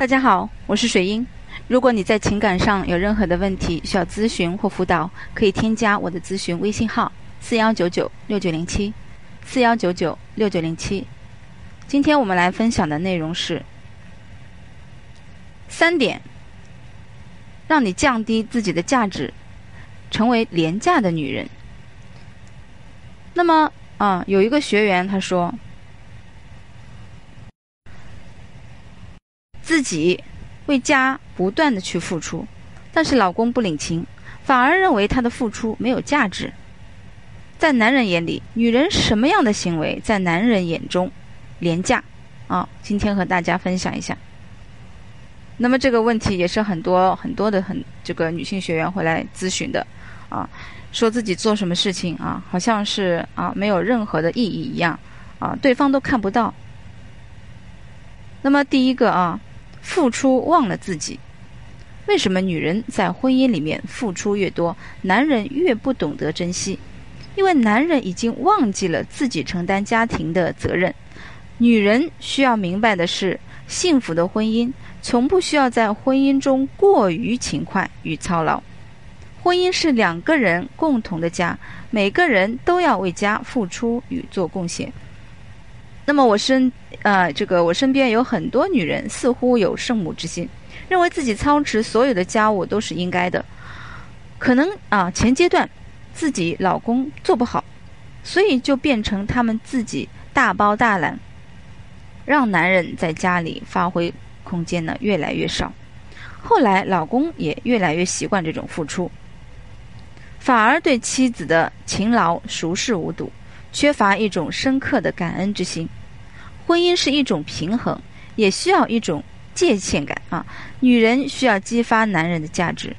大家好，我是水英。如果你在情感上有任何的问题需要咨询或辅导，可以添加我的咨询微信号：四幺九九六九零七，四幺九九六九零七。今天我们来分享的内容是三点，让你降低自己的价值，成为廉价的女人。那么啊，有一个学员他说。自己为家不断的去付出，但是老公不领情，反而认为他的付出没有价值。在男人眼里，女人什么样的行为在男人眼中廉价？啊，今天和大家分享一下。那么这个问题也是很多很多的很这个女性学员会来咨询的，啊，说自己做什么事情啊，好像是啊没有任何的意义一样，啊，对方都看不到。那么第一个啊。付出忘了自己，为什么女人在婚姻里面付出越多，男人越不懂得珍惜？因为男人已经忘记了自己承担家庭的责任。女人需要明白的是，幸福的婚姻从不需要在婚姻中过于勤快与操劳。婚姻是两个人共同的家，每个人都要为家付出与做贡献。那么我身呃，这个我身边有很多女人似乎有圣母之心，认为自己操持所有的家务都是应该的。可能啊，前阶段自己老公做不好，所以就变成他们自己大包大揽，让男人在家里发挥空间呢越来越少。后来老公也越来越习惯这种付出，反而对妻子的勤劳熟视无睹，缺乏一种深刻的感恩之心。婚姻是一种平衡，也需要一种界限感啊。女人需要激发男人的价值，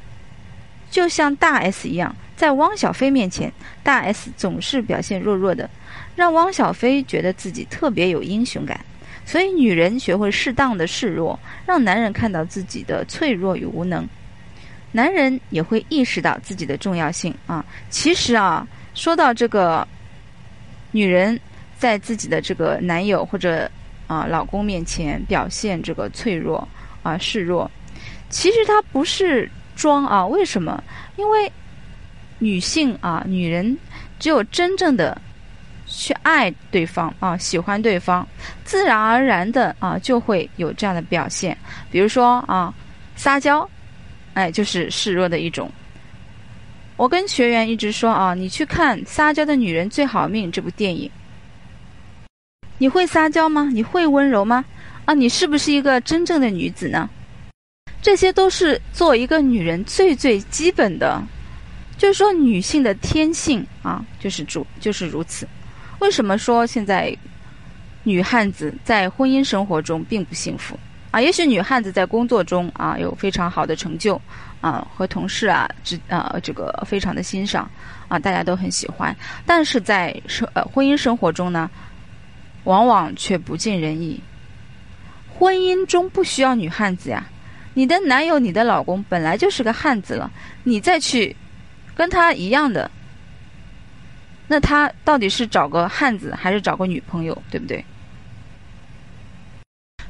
就像大 S 一样，在汪小菲面前，大 S 总是表现弱弱的，让汪小菲觉得自己特别有英雄感。所以，女人学会适当的示弱，让男人看到自己的脆弱与无能，男人也会意识到自己的重要性啊。其实啊，说到这个女人。在自己的这个男友或者啊老公面前表现这个脆弱啊示弱，其实他不是装啊，为什么？因为女性啊女人只有真正的去爱对方啊喜欢对方，自然而然的啊就会有这样的表现。比如说啊撒娇，哎就是示弱的一种。我跟学员一直说啊，你去看《撒娇的女人最好命》这部电影。你会撒娇吗？你会温柔吗？啊，你是不是一个真正的女子呢？这些都是做一个女人最最基本的，就是说女性的天性啊，就是主就是如此。为什么说现在女汉子在婚姻生活中并不幸福啊？也许女汉子在工作中啊有非常好的成就啊，和同事啊之啊这个非常的欣赏啊，大家都很喜欢，但是在生呃婚姻生活中呢？往往却不尽人意。婚姻中不需要女汉子呀，你的男友、你的老公本来就是个汉子了，你再去跟他一样的，那他到底是找个汉子还是找个女朋友，对不对？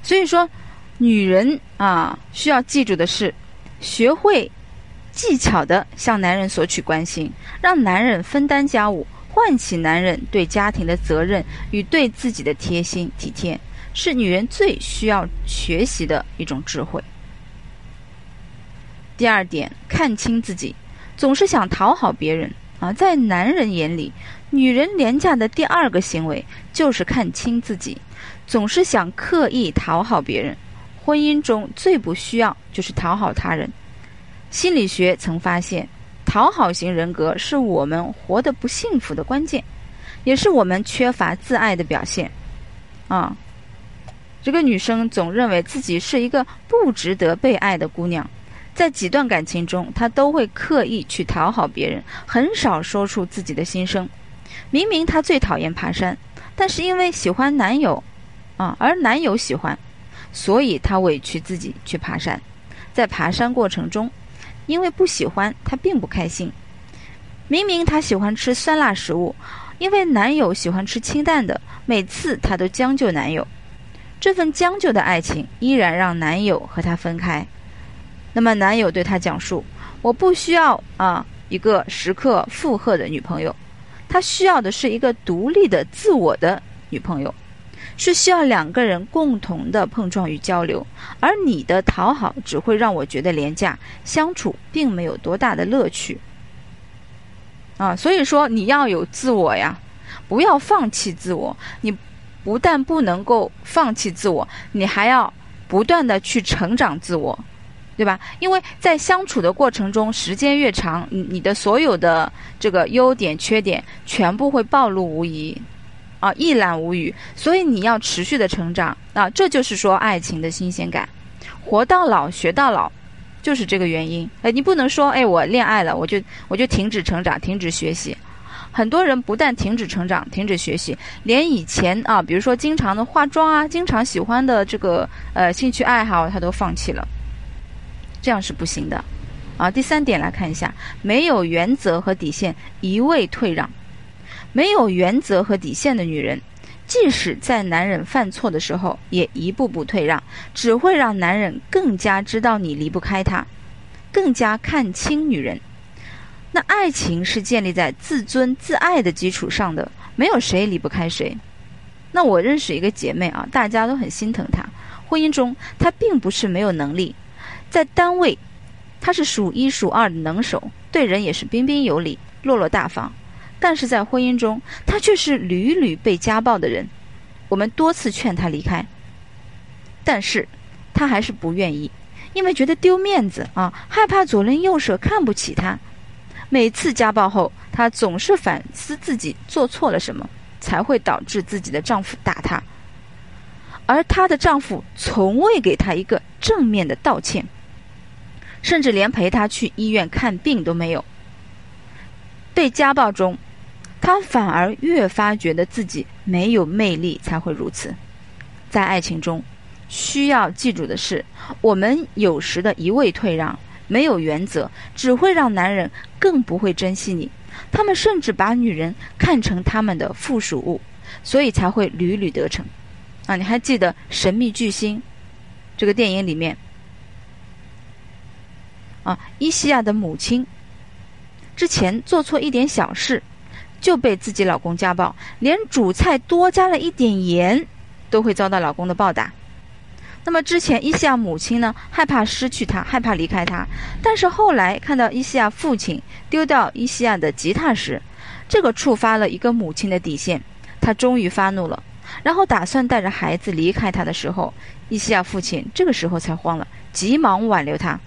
所以说，女人啊，需要记住的是，学会技巧的向男人索取关心，让男人分担家务。唤起男人对家庭的责任与对自己的贴心体贴，是女人最需要学习的一种智慧。第二点，看清自己，总是想讨好别人啊，在男人眼里，女人廉价的第二个行为就是看清自己，总是想刻意讨好别人。婚姻中最不需要就是讨好他人。心理学曾发现。讨好型人格是我们活得不幸福的关键，也是我们缺乏自爱的表现。啊，这个女生总认为自己是一个不值得被爱的姑娘，在几段感情中，她都会刻意去讨好别人，很少说出自己的心声。明明她最讨厌爬山，但是因为喜欢男友，啊，而男友喜欢，所以她委屈自己去爬山。在爬山过程中。因为不喜欢，她并不开心。明明她喜欢吃酸辣食物，因为男友喜欢吃清淡的，每次她都将就男友。这份将就的爱情依然让男友和她分开。那么男友对她讲述：“我不需要啊一个时刻附和的女朋友，他需要的是一个独立的自我的女朋友，是需要两个人共同的碰撞与交流。而你的讨好只会让我觉得廉价，相处并没有多大的乐趣。”啊，所以说你要有自我呀，不要放弃自我。你不但不能够放弃自我，你还要不断的去成长自我，对吧？因为在相处的过程中，时间越长，你你的所有的这个优点、缺点全部会暴露无遗，啊，一览无余。所以你要持续的成长啊，这就是说爱情的新鲜感，活到老学到老。就是这个原因，哎，你不能说，哎，我恋爱了，我就我就停止成长，停止学习。很多人不但停止成长，停止学习，连以前啊，比如说经常的化妆啊，经常喜欢的这个呃兴趣爱好，他都放弃了。这样是不行的，啊。第三点来看一下，没有原则和底线，一味退让。没有原则和底线的女人。即使在男人犯错的时候，也一步步退让，只会让男人更加知道你离不开他，更加看清女人。那爱情是建立在自尊自爱的基础上的，没有谁离不开谁。那我认识一个姐妹啊，大家都很心疼她。婚姻中，她并不是没有能力，在单位，她是数一数二的能手，对人也是彬彬有礼、落落大方。但是在婚姻中，他却是屡屡被家暴的人。我们多次劝他离开，但是，他还是不愿意，因为觉得丢面子啊，害怕左邻右舍看不起他。每次家暴后，她总是反思自己做错了什么，才会导致自己的丈夫打她。而她的丈夫从未给她一个正面的道歉，甚至连陪她去医院看病都没有。被家暴中。他反而越发觉得自己没有魅力，才会如此。在爱情中，需要记住的是，我们有时的一味退让、没有原则，只会让男人更不会珍惜你。他们甚至把女人看成他们的附属物，所以才会屡屡得逞。啊，你还记得《神秘巨星》这个电影里面啊，伊西亚的母亲之前做错一点小事。就被自己老公家暴，连煮菜多加了一点盐，都会遭到老公的暴打。那么之前伊西亚母亲呢，害怕失去他，害怕离开他。但是后来看到伊西亚父亲丢掉伊西亚的吉他时，这个触发了一个母亲的底线，她终于发怒了，然后打算带着孩子离开他的时候，伊西亚父亲这个时候才慌了，急忙挽留他。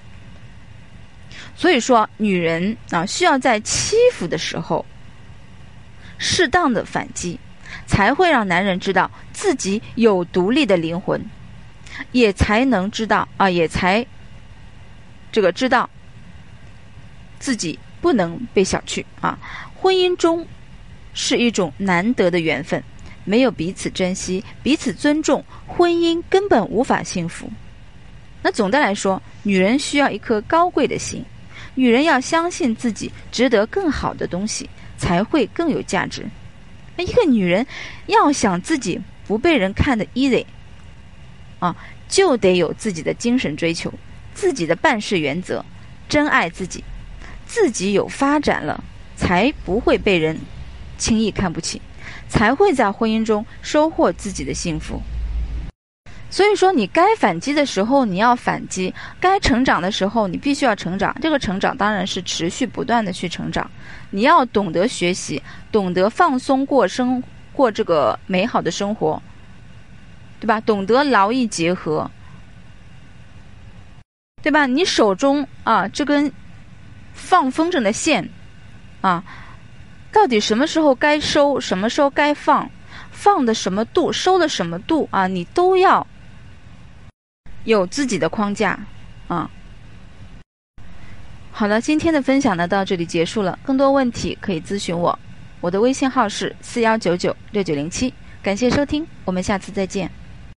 所以说，女人啊，需要在欺负的时候。适当的反击，才会让男人知道自己有独立的灵魂，也才能知道啊，也才这个知道自己不能被小觑啊。婚姻中是一种难得的缘分，没有彼此珍惜、彼此尊重，婚姻根本无法幸福。那总的来说，女人需要一颗高贵的心，女人要相信自己值得更好的东西。才会更有价值。那一个女人要想自己不被人看得 easy，啊，就得有自己的精神追求，自己的办事原则，真爱自己，自己有发展了，才不会被人轻易看不起，才会在婚姻中收获自己的幸福。所以说，你该反击的时候你要反击，该成长的时候你必须要成长。这个成长当然是持续不断的去成长。你要懂得学习，懂得放松过生过这个美好的生活，对吧？懂得劳逸结合，对吧？你手中啊这根放风筝的线啊，到底什么时候该收，什么时候该放，放的什么度，收的什么度啊，你都要。有自己的框架，啊，好了，今天的分享呢到这里结束了。更多问题可以咨询我，我的微信号是四幺九九六九零七。感谢收听，我们下次再见。